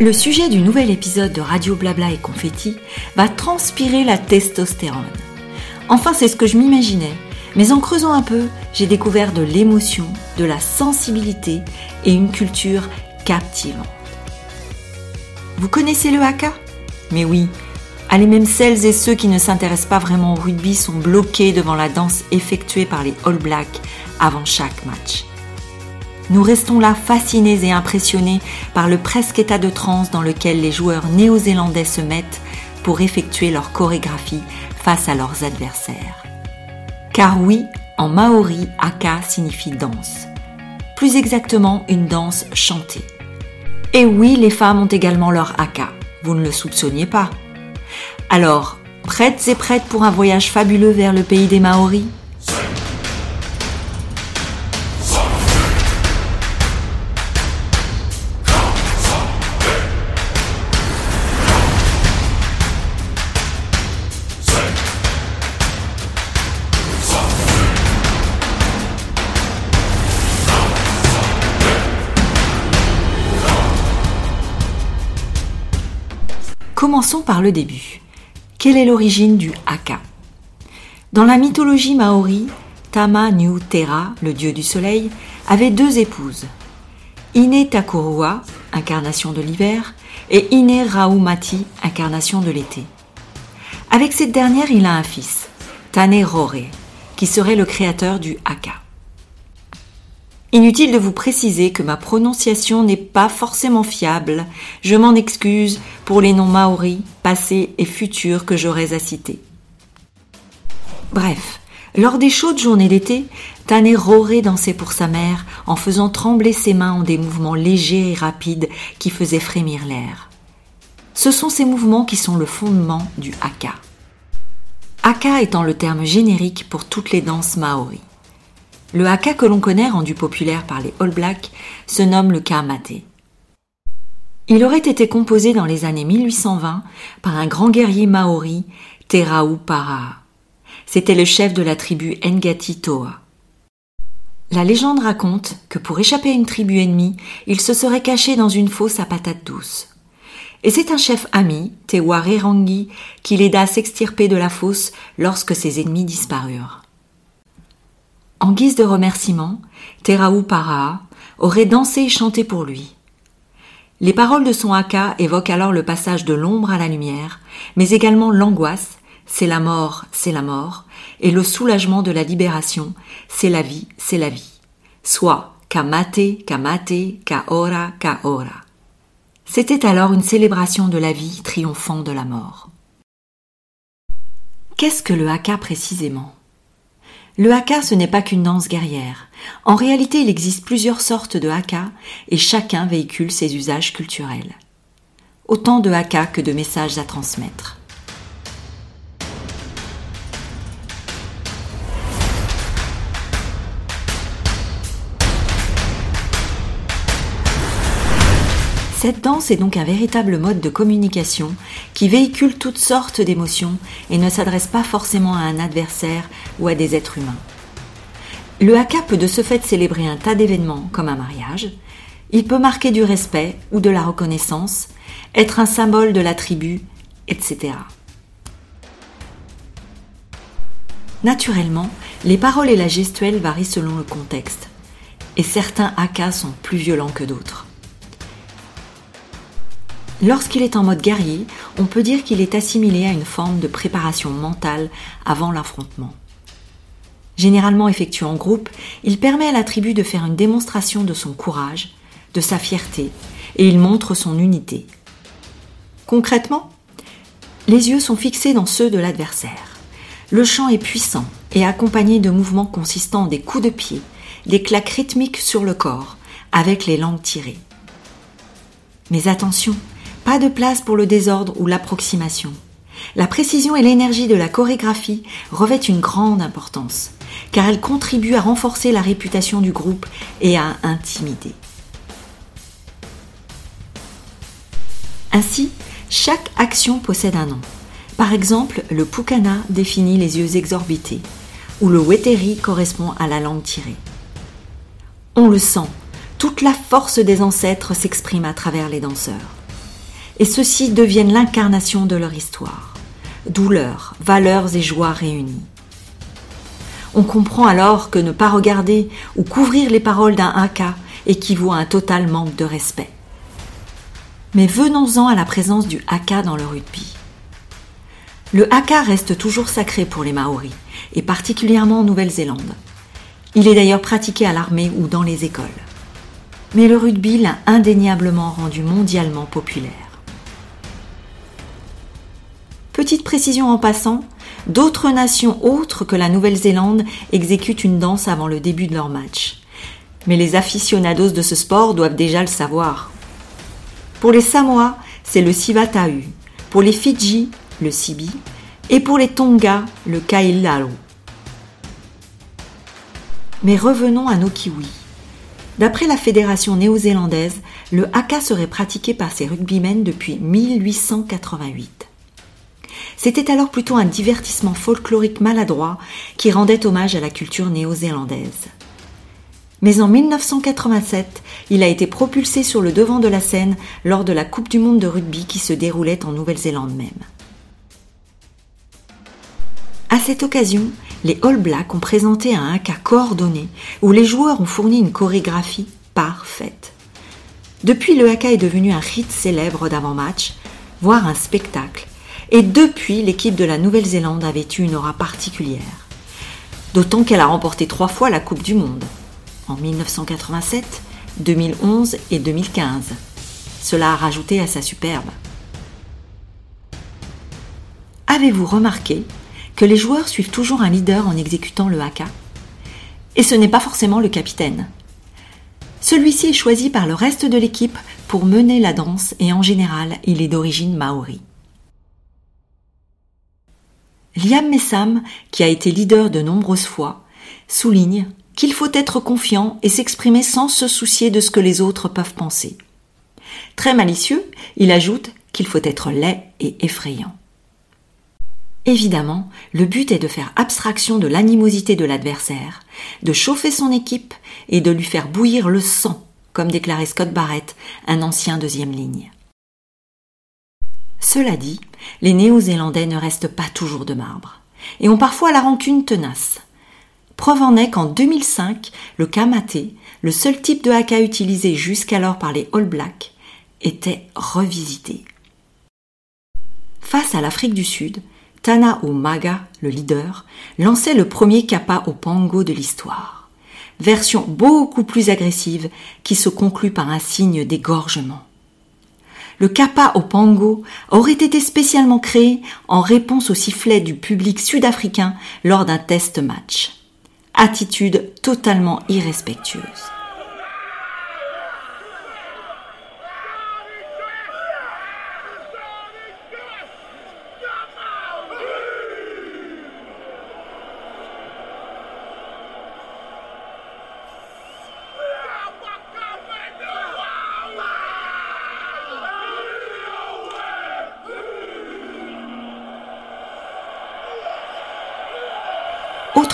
Le sujet du nouvel épisode de Radio Blabla et Confetti va transpirer la testostérone. Enfin, c'est ce que je m'imaginais, mais en creusant un peu, j'ai découvert de l'émotion, de la sensibilité et une culture captivante. Vous connaissez le haka? Mais oui, allez même celles et ceux qui ne s'intéressent pas vraiment au rugby sont bloqués devant la danse effectuée par les All Blacks avant chaque match. Nous restons là fascinés et impressionnés par le presque état de transe dans lequel les joueurs néo-zélandais se mettent pour effectuer leur chorégraphie face à leurs adversaires. Car oui, en maori, haka signifie danse. Plus exactement, une danse chantée. Et oui, les femmes ont également leur haka. Vous ne le soupçonniez pas. Alors, prêtes et prêtes pour un voyage fabuleux vers le pays des Maoris? Commençons par le début. Quelle est l'origine du haka? Dans la mythologie maori, Tama New Tera, le dieu du soleil, avait deux épouses. Ine Takurua, incarnation de l'hiver, et Ine Raumati, incarnation de l'été. Avec cette dernière, il a un fils, Tane Rore, qui serait le créateur du haka. Inutile de vous préciser que ma prononciation n'est pas forcément fiable. Je m'en excuse pour les noms maoris, passés et futurs que j'aurais à citer. Bref, lors des chaudes journées d'été, Tane Roré dansait pour sa mère en faisant trembler ses mains en des mouvements légers et rapides qui faisaient frémir l'air. Ce sont ces mouvements qui sont le fondement du haka. Haka étant le terme générique pour toutes les danses maoris. Le haka que l'on connaît, rendu populaire par les All Blacks, se nomme le kamate. Il aurait été composé dans les années 1820 par un grand guerrier maori, Terau Paraa. C'était le chef de la tribu Ngati Toa. La légende raconte que pour échapper à une tribu ennemie, il se serait caché dans une fosse à patates douces. Et c'est un chef ami, Tewa Rerangi, qui l'aida à s'extirper de la fosse lorsque ses ennemis disparurent. En guise de remerciement, Teraou Paraa aurait dansé et chanté pour lui. Les paroles de son haka évoquent alors le passage de l'ombre à la lumière, mais également l'angoisse, c'est la mort, c'est la mort, et le soulagement de la libération, c'est la vie, c'est la vie. Soit kamate, kamate, kaora, kaora. C'était alors une célébration de la vie triomphant de la mort. Qu'est-ce que le haka précisément? Le haka, ce n'est pas qu'une danse guerrière. En réalité, il existe plusieurs sortes de haka et chacun véhicule ses usages culturels. Autant de haka que de messages à transmettre. Cette danse est donc un véritable mode de communication qui véhicule toutes sortes d'émotions et ne s'adresse pas forcément à un adversaire ou à des êtres humains. Le haka peut de ce fait célébrer un tas d'événements comme un mariage, il peut marquer du respect ou de la reconnaissance, être un symbole de la tribu, etc. Naturellement, les paroles et la gestuelle varient selon le contexte, et certains hakas sont plus violents que d'autres. Lorsqu'il est en mode guerrier, on peut dire qu'il est assimilé à une forme de préparation mentale avant l'affrontement. Généralement effectué en groupe, il permet à la tribu de faire une démonstration de son courage, de sa fierté, et il montre son unité. Concrètement, les yeux sont fixés dans ceux de l'adversaire. Le chant est puissant et accompagné de mouvements consistant des coups de pied, des claques rythmiques sur le corps, avec les langues tirées. Mais attention, pas de place pour le désordre ou l'approximation. La précision et l'énergie de la chorégraphie revêtent une grande importance, car elle contribue à renforcer la réputation du groupe et à intimider. Ainsi, chaque action possède un nom. Par exemple, le pukana définit les yeux exorbités, ou le weteri correspond à la langue tirée. On le sent, toute la force des ancêtres s'exprime à travers les danseurs. Et ceux-ci deviennent l'incarnation de leur histoire. Douleurs, valeurs et joies réunies. On comprend alors que ne pas regarder ou couvrir les paroles d'un haka équivaut à un total manque de respect. Mais venons-en à la présence du haka dans le rugby. Le haka reste toujours sacré pour les Maoris, et particulièrement en Nouvelle-Zélande. Il est d'ailleurs pratiqué à l'armée ou dans les écoles. Mais le rugby l'a indéniablement rendu mondialement populaire. Petite précision en passant, d'autres nations autres que la Nouvelle-Zélande exécutent une danse avant le début de leur match. Mais les aficionados de ce sport doivent déjà le savoir. Pour les Samoa, c'est le Sivatau. Pour les Fidji, le Sibi. Et pour les Tonga, le Kailalo. Mais revenons à nos kiwis. D'après la fédération néo-zélandaise, le haka serait pratiqué par ces rugbymen depuis 1888. C'était alors plutôt un divertissement folklorique maladroit qui rendait hommage à la culture néo-zélandaise. Mais en 1987, il a été propulsé sur le devant de la scène lors de la Coupe du Monde de rugby qui se déroulait en Nouvelle-Zélande même. À cette occasion, les All Blacks ont présenté un haka coordonné où les joueurs ont fourni une chorégraphie parfaite. Depuis, le haka est devenu un rite célèbre d'avant-match, voire un spectacle, et depuis, l'équipe de la Nouvelle-Zélande avait eu une aura particulière. D'autant qu'elle a remporté trois fois la Coupe du Monde, en 1987, 2011 et 2015. Cela a rajouté à sa superbe. Avez-vous remarqué que les joueurs suivent toujours un leader en exécutant le haka? Et ce n'est pas forcément le capitaine. Celui-ci est choisi par le reste de l'équipe pour mener la danse et en général, il est d'origine maori. Liam Messam, qui a été leader de nombreuses fois, souligne qu'il faut être confiant et s'exprimer sans se soucier de ce que les autres peuvent penser. Très malicieux, il ajoute qu'il faut être laid et effrayant. Évidemment, le but est de faire abstraction de l'animosité de l'adversaire, de chauffer son équipe et de lui faire bouillir le sang, comme déclarait Scott Barrett, un ancien deuxième ligne. Cela dit, les Néo-Zélandais ne restent pas toujours de marbre, et ont parfois la rancune tenace. Preuve en est qu'en 2005, le kamaté, le seul type de haka utilisé jusqu'alors par les All Blacks, était revisité. Face à l'Afrique du Sud, Tana Maga, le leader, lançait le premier kappa au pango de l'histoire. Version beaucoup plus agressive qui se conclut par un signe d'égorgement. Le kappa au pango aurait été spécialement créé en réponse au sifflet du public sud-africain lors d'un test match. Attitude totalement irrespectueuse.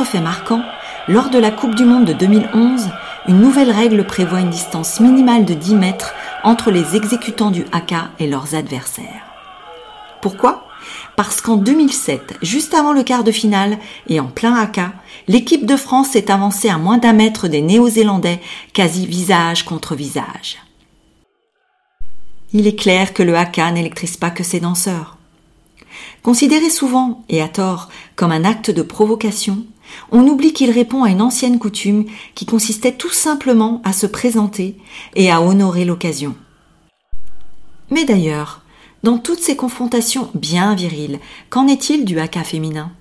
Autre fait marquant, lors de la Coupe du Monde de 2011, une nouvelle règle prévoit une distance minimale de 10 mètres entre les exécutants du haka et leurs adversaires. Pourquoi? Parce qu'en 2007, juste avant le quart de finale et en plein haka, l'équipe de France s'est avancée à moins d'un mètre des Néo-Zélandais, quasi visage contre visage. Il est clair que le haka n'électrise pas que ses danseurs. Considéré souvent, et à tort, comme un acte de provocation, on oublie qu'il répond à une ancienne coutume qui consistait tout simplement à se présenter et à honorer l'occasion. Mais d'ailleurs, dans toutes ces confrontations bien viriles, qu'en est-il du haka féminin?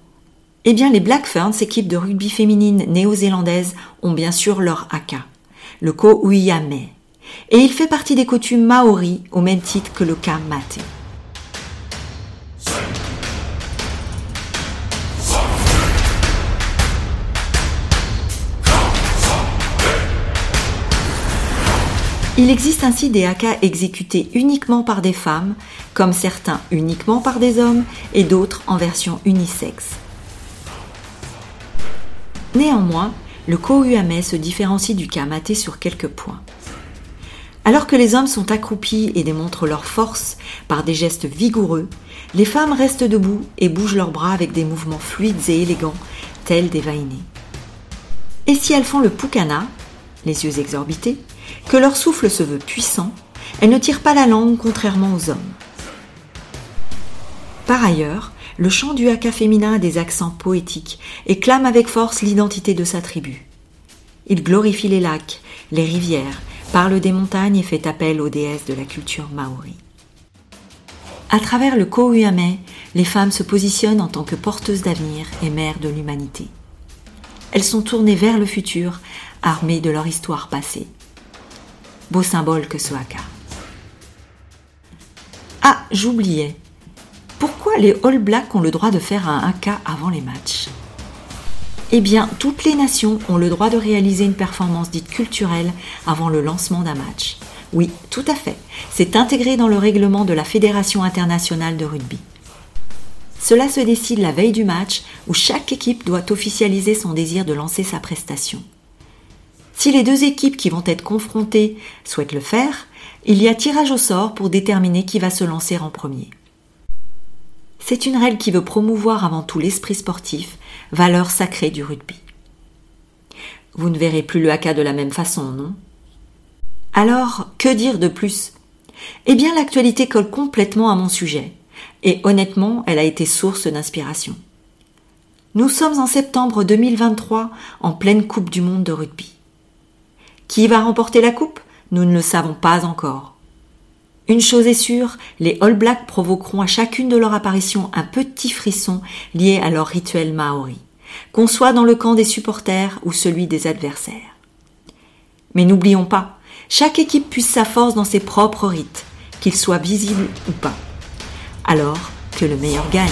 Eh bien, les Black Ferns, équipe de rugby féminine néo-zélandaise, ont bien sûr leur haka, le ko uiame, et il fait partie des coutumes maoris au même titre que le ka mate. Il existe ainsi des hakas exécutés uniquement par des femmes, comme certains uniquement par des hommes et d'autres en version unisexe. Néanmoins, le Kohuame se différencie du Kamate sur quelques points. Alors que les hommes sont accroupis et démontrent leur force par des gestes vigoureux, les femmes restent debout et bougent leurs bras avec des mouvements fluides et élégants, tels des vainés. Et si elles font le pukana, les yeux exorbités, que leur souffle se veut puissant, elles ne tirent pas la langue contrairement aux hommes. Par ailleurs, le chant du haka féminin a des accents poétiques et clame avec force l'identité de sa tribu. Il glorifie les lacs, les rivières, parle des montagnes et fait appel aux déesses de la culture maori. À travers le Kouyame, les femmes se positionnent en tant que porteuses d'avenir et mères de l'humanité. Elles sont tournées vers le futur, armées de leur histoire passée. Beau symbole que ce haka. Ah, j'oubliais. Pourquoi les All Blacks ont le droit de faire un haka avant les matchs? Eh bien, toutes les nations ont le droit de réaliser une performance dite culturelle avant le lancement d'un match. Oui, tout à fait. C'est intégré dans le règlement de la Fédération internationale de rugby. Cela se décide la veille du match où chaque équipe doit officialiser son désir de lancer sa prestation. Si les deux équipes qui vont être confrontées souhaitent le faire, il y a tirage au sort pour déterminer qui va se lancer en premier. C'est une règle qui veut promouvoir avant tout l'esprit sportif, valeur sacrée du rugby. Vous ne verrez plus le haka de la même façon, non? Alors, que dire de plus? Eh bien, l'actualité colle complètement à mon sujet, et honnêtement, elle a été source d'inspiration. Nous sommes en septembre 2023, en pleine Coupe du Monde de rugby. Qui va remporter la Coupe? Nous ne le savons pas encore. Une chose est sûre, les All Blacks provoqueront à chacune de leurs apparitions un petit frisson lié à leur rituel maori, qu'on soit dans le camp des supporters ou celui des adversaires. Mais n'oublions pas, chaque équipe puisse sa force dans ses propres rites, qu'ils soient visibles ou pas. Alors que le meilleur gagne.